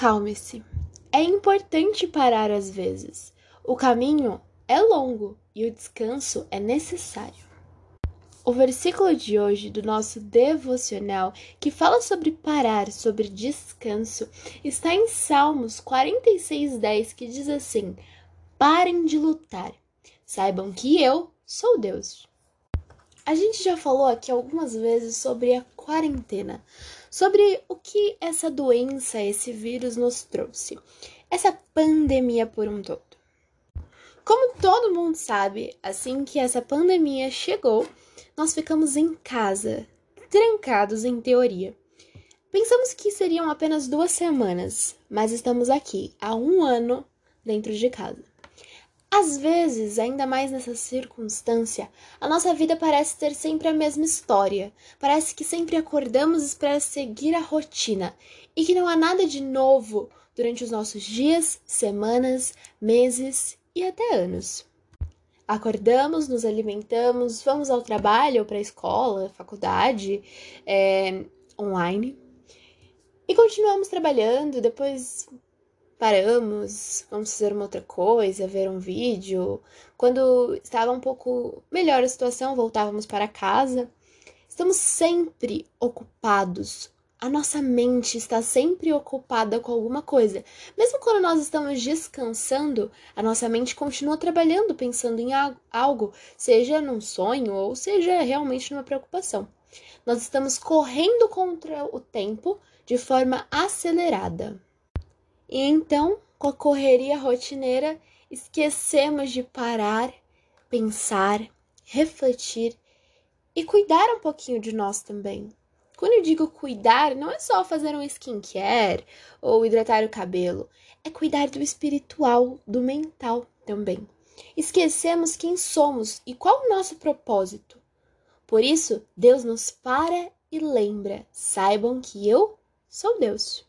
Acalme-se. É importante parar às vezes. O caminho é longo e o descanso é necessário. O versículo de hoje do nosso devocional, que fala sobre parar, sobre descanso, está em Salmos 46:10, que diz assim: Parem de lutar. Saibam que eu sou Deus. A gente já falou aqui algumas vezes sobre a quarentena, sobre o que essa doença, esse vírus nos trouxe, essa pandemia por um todo. Como todo mundo sabe, assim que essa pandemia chegou, nós ficamos em casa, trancados em teoria. Pensamos que seriam apenas duas semanas, mas estamos aqui há um ano dentro de casa. Às vezes, ainda mais nessa circunstância, a nossa vida parece ter sempre a mesma história. Parece que sempre acordamos para seguir a rotina e que não há nada de novo durante os nossos dias, semanas, meses e até anos. Acordamos, nos alimentamos, vamos ao trabalho para a escola, faculdade, é, online e continuamos trabalhando. Depois paramos, vamos fazer uma outra coisa, ver um vídeo. Quando estava um pouco melhor a situação, voltávamos para casa. Estamos sempre ocupados. A nossa mente está sempre ocupada com alguma coisa. Mesmo quando nós estamos descansando, a nossa mente continua trabalhando, pensando em algo, seja num sonho ou seja realmente numa preocupação. Nós estamos correndo contra o tempo de forma acelerada. E então, com a correria rotineira, esquecemos de parar, pensar, refletir e cuidar um pouquinho de nós também. Quando eu digo cuidar, não é só fazer um skincare ou hidratar o cabelo, é cuidar do espiritual, do mental também. Esquecemos quem somos e qual o nosso propósito. Por isso, Deus nos para e lembra: saibam que eu sou Deus.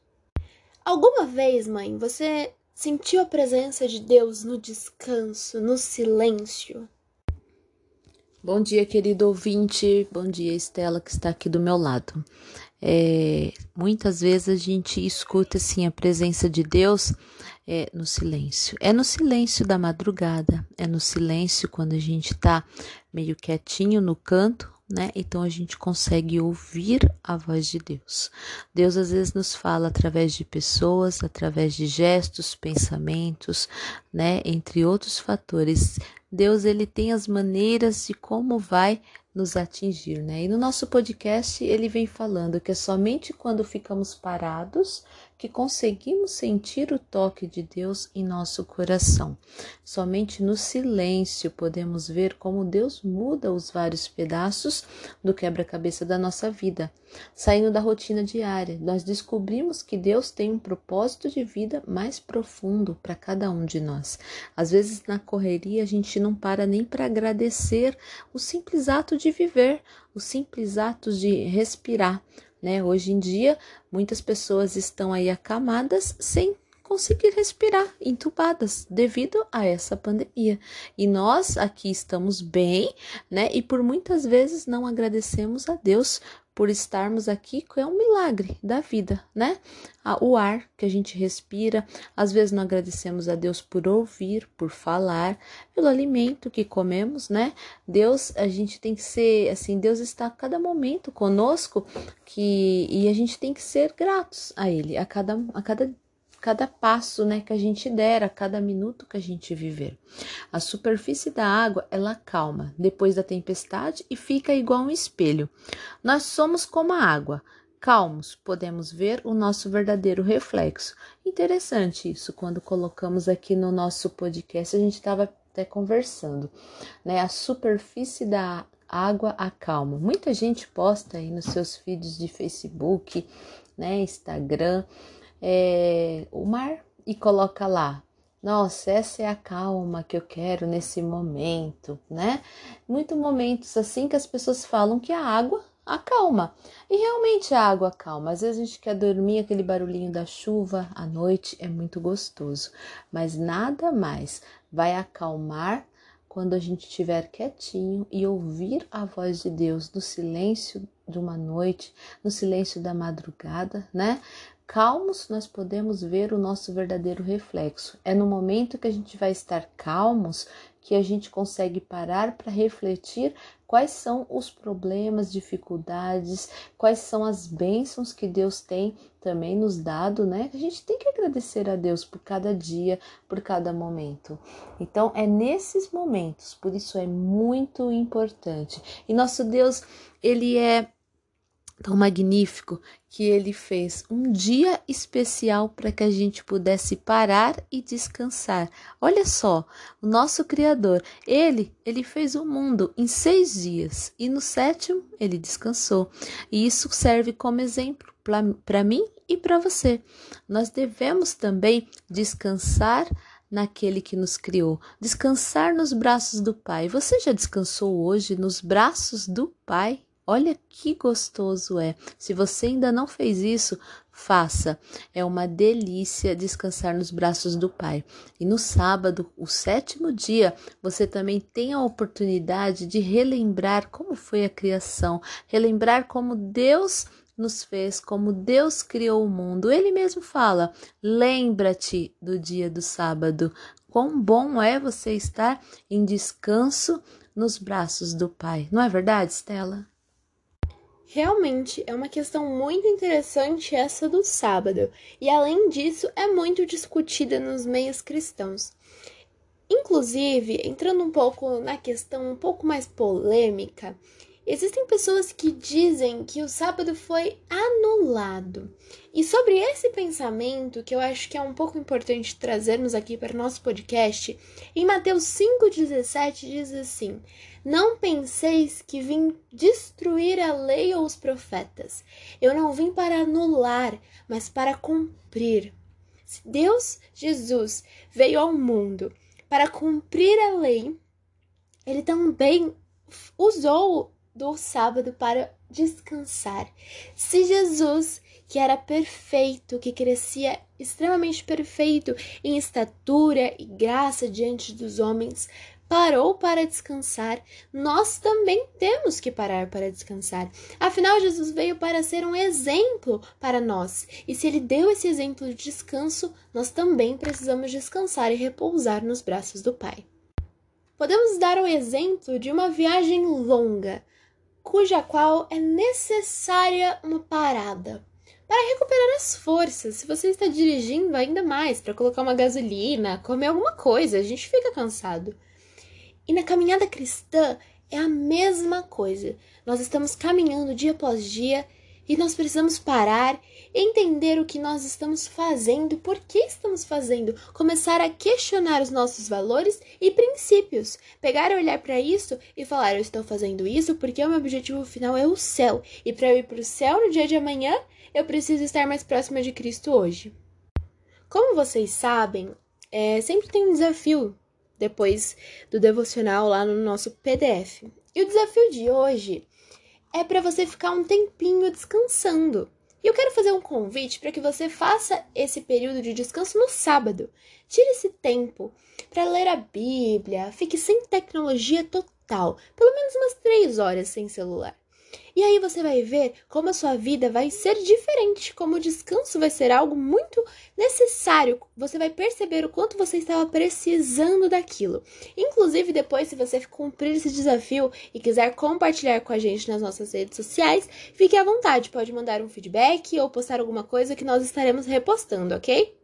Alguma vez, mãe, você sentiu a presença de Deus no descanso, no silêncio? Bom dia, querido ouvinte. Bom dia, Estela, que está aqui do meu lado. É, muitas vezes a gente escuta assim a presença de Deus é, no silêncio. É no silêncio da madrugada, é no silêncio quando a gente está meio quietinho no canto, né? Então a gente consegue ouvir a voz de Deus. Deus às vezes nos fala através de pessoas, através de gestos, pensamentos, né? Entre outros fatores. Deus ele tem as maneiras de como vai nos atingir, né? E no nosso podcast ele vem falando que é somente quando ficamos parados que conseguimos sentir o toque de Deus em nosso coração. Somente no silêncio podemos ver como Deus muda os vários pedaços do quebra-cabeça da nossa vida. Saindo da rotina diária, nós descobrimos que Deus tem um propósito de vida mais profundo para cada um de nós. Às vezes, na correria, a gente não para nem para agradecer o simples ato de viver, o simples ato de respirar né? Hoje em dia, muitas pessoas estão aí acamadas sem conseguir respirar, entubadas, devido a essa pandemia. E nós aqui estamos bem, né? E por muitas vezes não agradecemos a Deus por estarmos aqui, que é um milagre da vida, né? O ar que a gente respira, às vezes não agradecemos a Deus por ouvir, por falar, pelo alimento que comemos, né? Deus, a gente tem que ser assim, Deus está a cada momento conosco que e a gente tem que ser gratos a ele, a cada a cada cada passo né, que a gente der, a cada minuto que a gente viver. A superfície da água ela calma depois da tempestade e fica igual um espelho. Nós somos como a água. Calmos, podemos ver o nosso verdadeiro reflexo. Interessante isso, quando colocamos aqui no nosso podcast, a gente estava até conversando, né? A superfície da água acalma. Muita gente posta aí nos seus feeds de Facebook, né, Instagram, é, o mar e coloca lá. Nossa, essa é a calma que eu quero nesse momento, né? Muitos momentos assim que as pessoas falam que a água acalma. E realmente a água acalma. Às vezes a gente quer dormir, aquele barulhinho da chuva à noite é muito gostoso, mas nada mais vai acalmar quando a gente estiver quietinho e ouvir a voz de Deus no silêncio de uma noite, no silêncio da madrugada, né? Calmos, nós podemos ver o nosso verdadeiro reflexo. É no momento que a gente vai estar calmos que a gente consegue parar para refletir quais são os problemas, dificuldades, quais são as bênçãos que Deus tem também nos dado, né? A gente tem que agradecer a Deus por cada dia, por cada momento. Então, é nesses momentos, por isso é muito importante. E nosso Deus, ele é tão magnífico que ele fez um dia especial para que a gente pudesse parar e descansar. Olha só, o nosso Criador, ele, ele fez o mundo em seis dias e no sétimo ele descansou. E isso serve como exemplo para mim e para você. Nós devemos também descansar naquele que nos criou, descansar nos braços do Pai. Você já descansou hoje nos braços do Pai? Olha que gostoso é. Se você ainda não fez isso, faça. É uma delícia descansar nos braços do Pai. E no sábado, o sétimo dia, você também tem a oportunidade de relembrar como foi a criação, relembrar como Deus nos fez, como Deus criou o mundo. Ele mesmo fala: lembra-te do dia do sábado. Quão bom é você estar em descanso nos braços do Pai. Não é verdade, Stella? Realmente é uma questão muito interessante essa do sábado, e além disso é muito discutida nos meios cristãos. Inclusive, entrando um pouco na questão um pouco mais polêmica, Existem pessoas que dizem que o sábado foi anulado. E sobre esse pensamento, que eu acho que é um pouco importante trazermos aqui para o nosso podcast, em Mateus 5,17 diz assim: Não penseis que vim destruir a lei ou os profetas. Eu não vim para anular, mas para cumprir. Se Deus, Jesus, veio ao mundo para cumprir a lei, ele também usou do sábado para descansar. Se Jesus, que era perfeito, que crescia extremamente perfeito em estatura e graça diante dos homens, parou para descansar, nós também temos que parar para descansar. Afinal, Jesus veio para ser um exemplo para nós, e se ele deu esse exemplo de descanso, nós também precisamos descansar e repousar nos braços do Pai. Podemos dar o exemplo de uma viagem longa, cuja qual é necessária uma parada para recuperar as forças. Se você está dirigindo, ainda mais para colocar uma gasolina, comer alguma coisa, a gente fica cansado. E na caminhada cristã é a mesma coisa. Nós estamos caminhando dia após dia e nós precisamos parar, entender o que nós estamos fazendo, por que estamos fazendo, começar a questionar os nossos valores e princípios, pegar e olhar para isso e falar: eu estou fazendo isso porque o meu objetivo final é o céu, e para eu ir para o céu no dia de amanhã, eu preciso estar mais próxima de Cristo hoje. Como vocês sabem, é, sempre tem um desafio depois do devocional lá no nosso PDF. E o desafio de hoje é para você ficar um tempinho descansando. E eu quero fazer um convite para que você faça esse período de descanso no sábado. Tire esse tempo para ler a Bíblia, fique sem tecnologia total, pelo menos umas três horas sem celular. E aí você vai ver como a sua vida vai ser diferente, como o descanso vai ser algo muito necessário. Você vai perceber o quanto você estava precisando daquilo. Inclusive, depois, se você cumprir esse desafio e quiser compartilhar com a gente nas nossas redes sociais, fique à vontade, pode mandar um feedback ou postar alguma coisa que nós estaremos repostando, ok?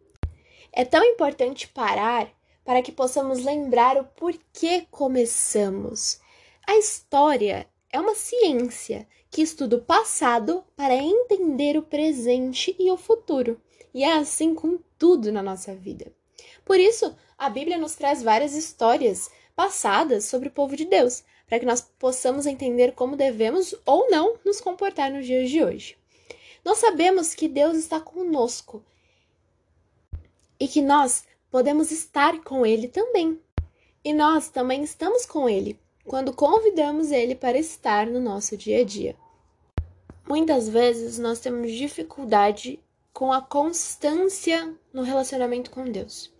É tão importante parar para que possamos lembrar o porquê começamos. A história é uma ciência que estuda o passado para entender o presente e o futuro. E é assim com tudo na nossa vida. Por isso, a Bíblia nos traz várias histórias passadas sobre o povo de Deus, para que nós possamos entender como devemos ou não nos comportar nos dias de hoje. Nós sabemos que Deus está conosco e que nós podemos estar com Ele também. E nós também estamos com Ele quando convidamos Ele para estar no nosso dia a dia. Muitas vezes nós temos dificuldade com a constância no relacionamento com Deus.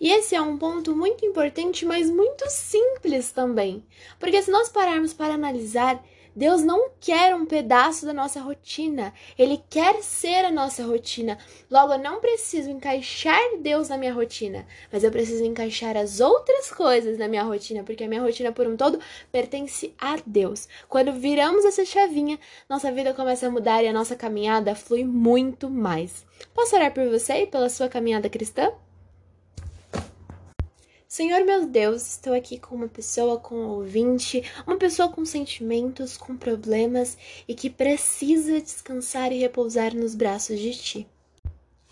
E esse é um ponto muito importante, mas muito simples também. Porque se nós pararmos para analisar, Deus não quer um pedaço da nossa rotina, Ele quer ser a nossa rotina. Logo, eu não preciso encaixar Deus na minha rotina, mas eu preciso encaixar as outras coisas na minha rotina, porque a minha rotina por um todo pertence a Deus. Quando viramos essa chavinha, nossa vida começa a mudar e a nossa caminhada flui muito mais. Posso orar por você e pela sua caminhada cristã? Senhor meu Deus, estou aqui com uma pessoa com um ouvinte, uma pessoa com sentimentos, com problemas e que precisa descansar e repousar nos braços de Ti.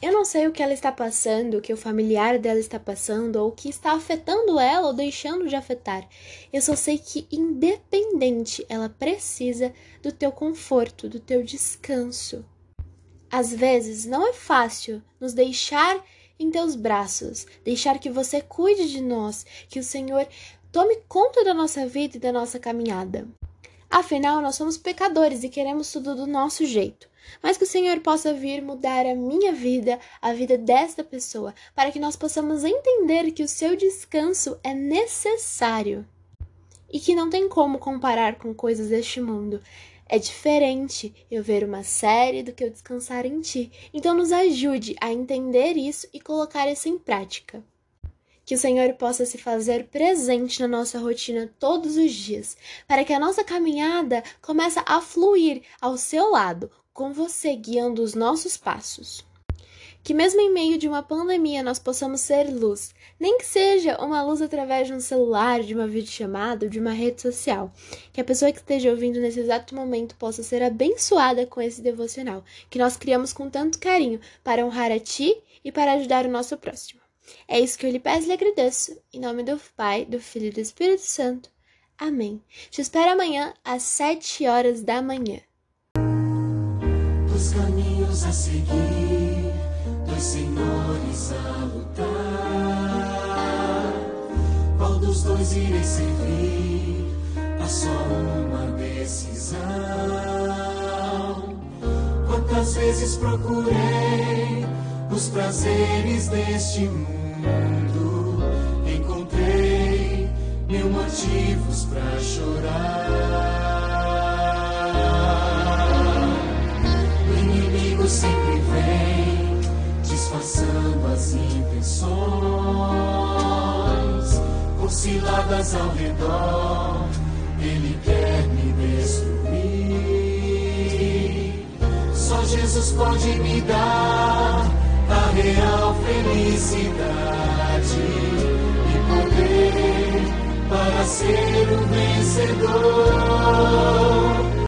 Eu não sei o que ela está passando, o que o familiar dela está passando, ou o que está afetando ela ou deixando de afetar. Eu só sei que, independente, ela precisa do teu conforto, do teu descanso. Às vezes não é fácil nos deixar em teus braços, deixar que você cuide de nós, que o Senhor tome conta da nossa vida e da nossa caminhada. Afinal, nós somos pecadores e queremos tudo do nosso jeito. Mas que o Senhor possa vir mudar a minha vida, a vida desta pessoa, para que nós possamos entender que o seu descanso é necessário e que não tem como comparar com coisas deste mundo. É diferente eu ver uma série do que eu descansar em ti. Então, nos ajude a entender isso e colocar isso em prática. Que o Senhor possa se fazer presente na nossa rotina todos os dias, para que a nossa caminhada comece a fluir ao seu lado, com você guiando os nossos passos. Que mesmo em meio de uma pandemia nós possamos ser luz, nem que seja uma luz através de um celular, de uma videochamada de uma rede social. Que a pessoa que esteja ouvindo nesse exato momento possa ser abençoada com esse devocional, que nós criamos com tanto carinho para honrar a Ti e para ajudar o nosso próximo. É isso que eu lhe peço e lhe agradeço. Em nome do Pai, do Filho e do Espírito Santo. Amém. Te espero amanhã às sete horas da manhã. Os caminhos a seguir senhores a lutar. Qual dos dois irei servir? Há só uma decisão. Quantas vezes procurei os prazeres deste mundo? Encontrei mil motivos para chorar. Intenções, com ciladas ao redor, ele quer me destruir. Só Jesus pode me dar a real felicidade e poder para ser o vencedor.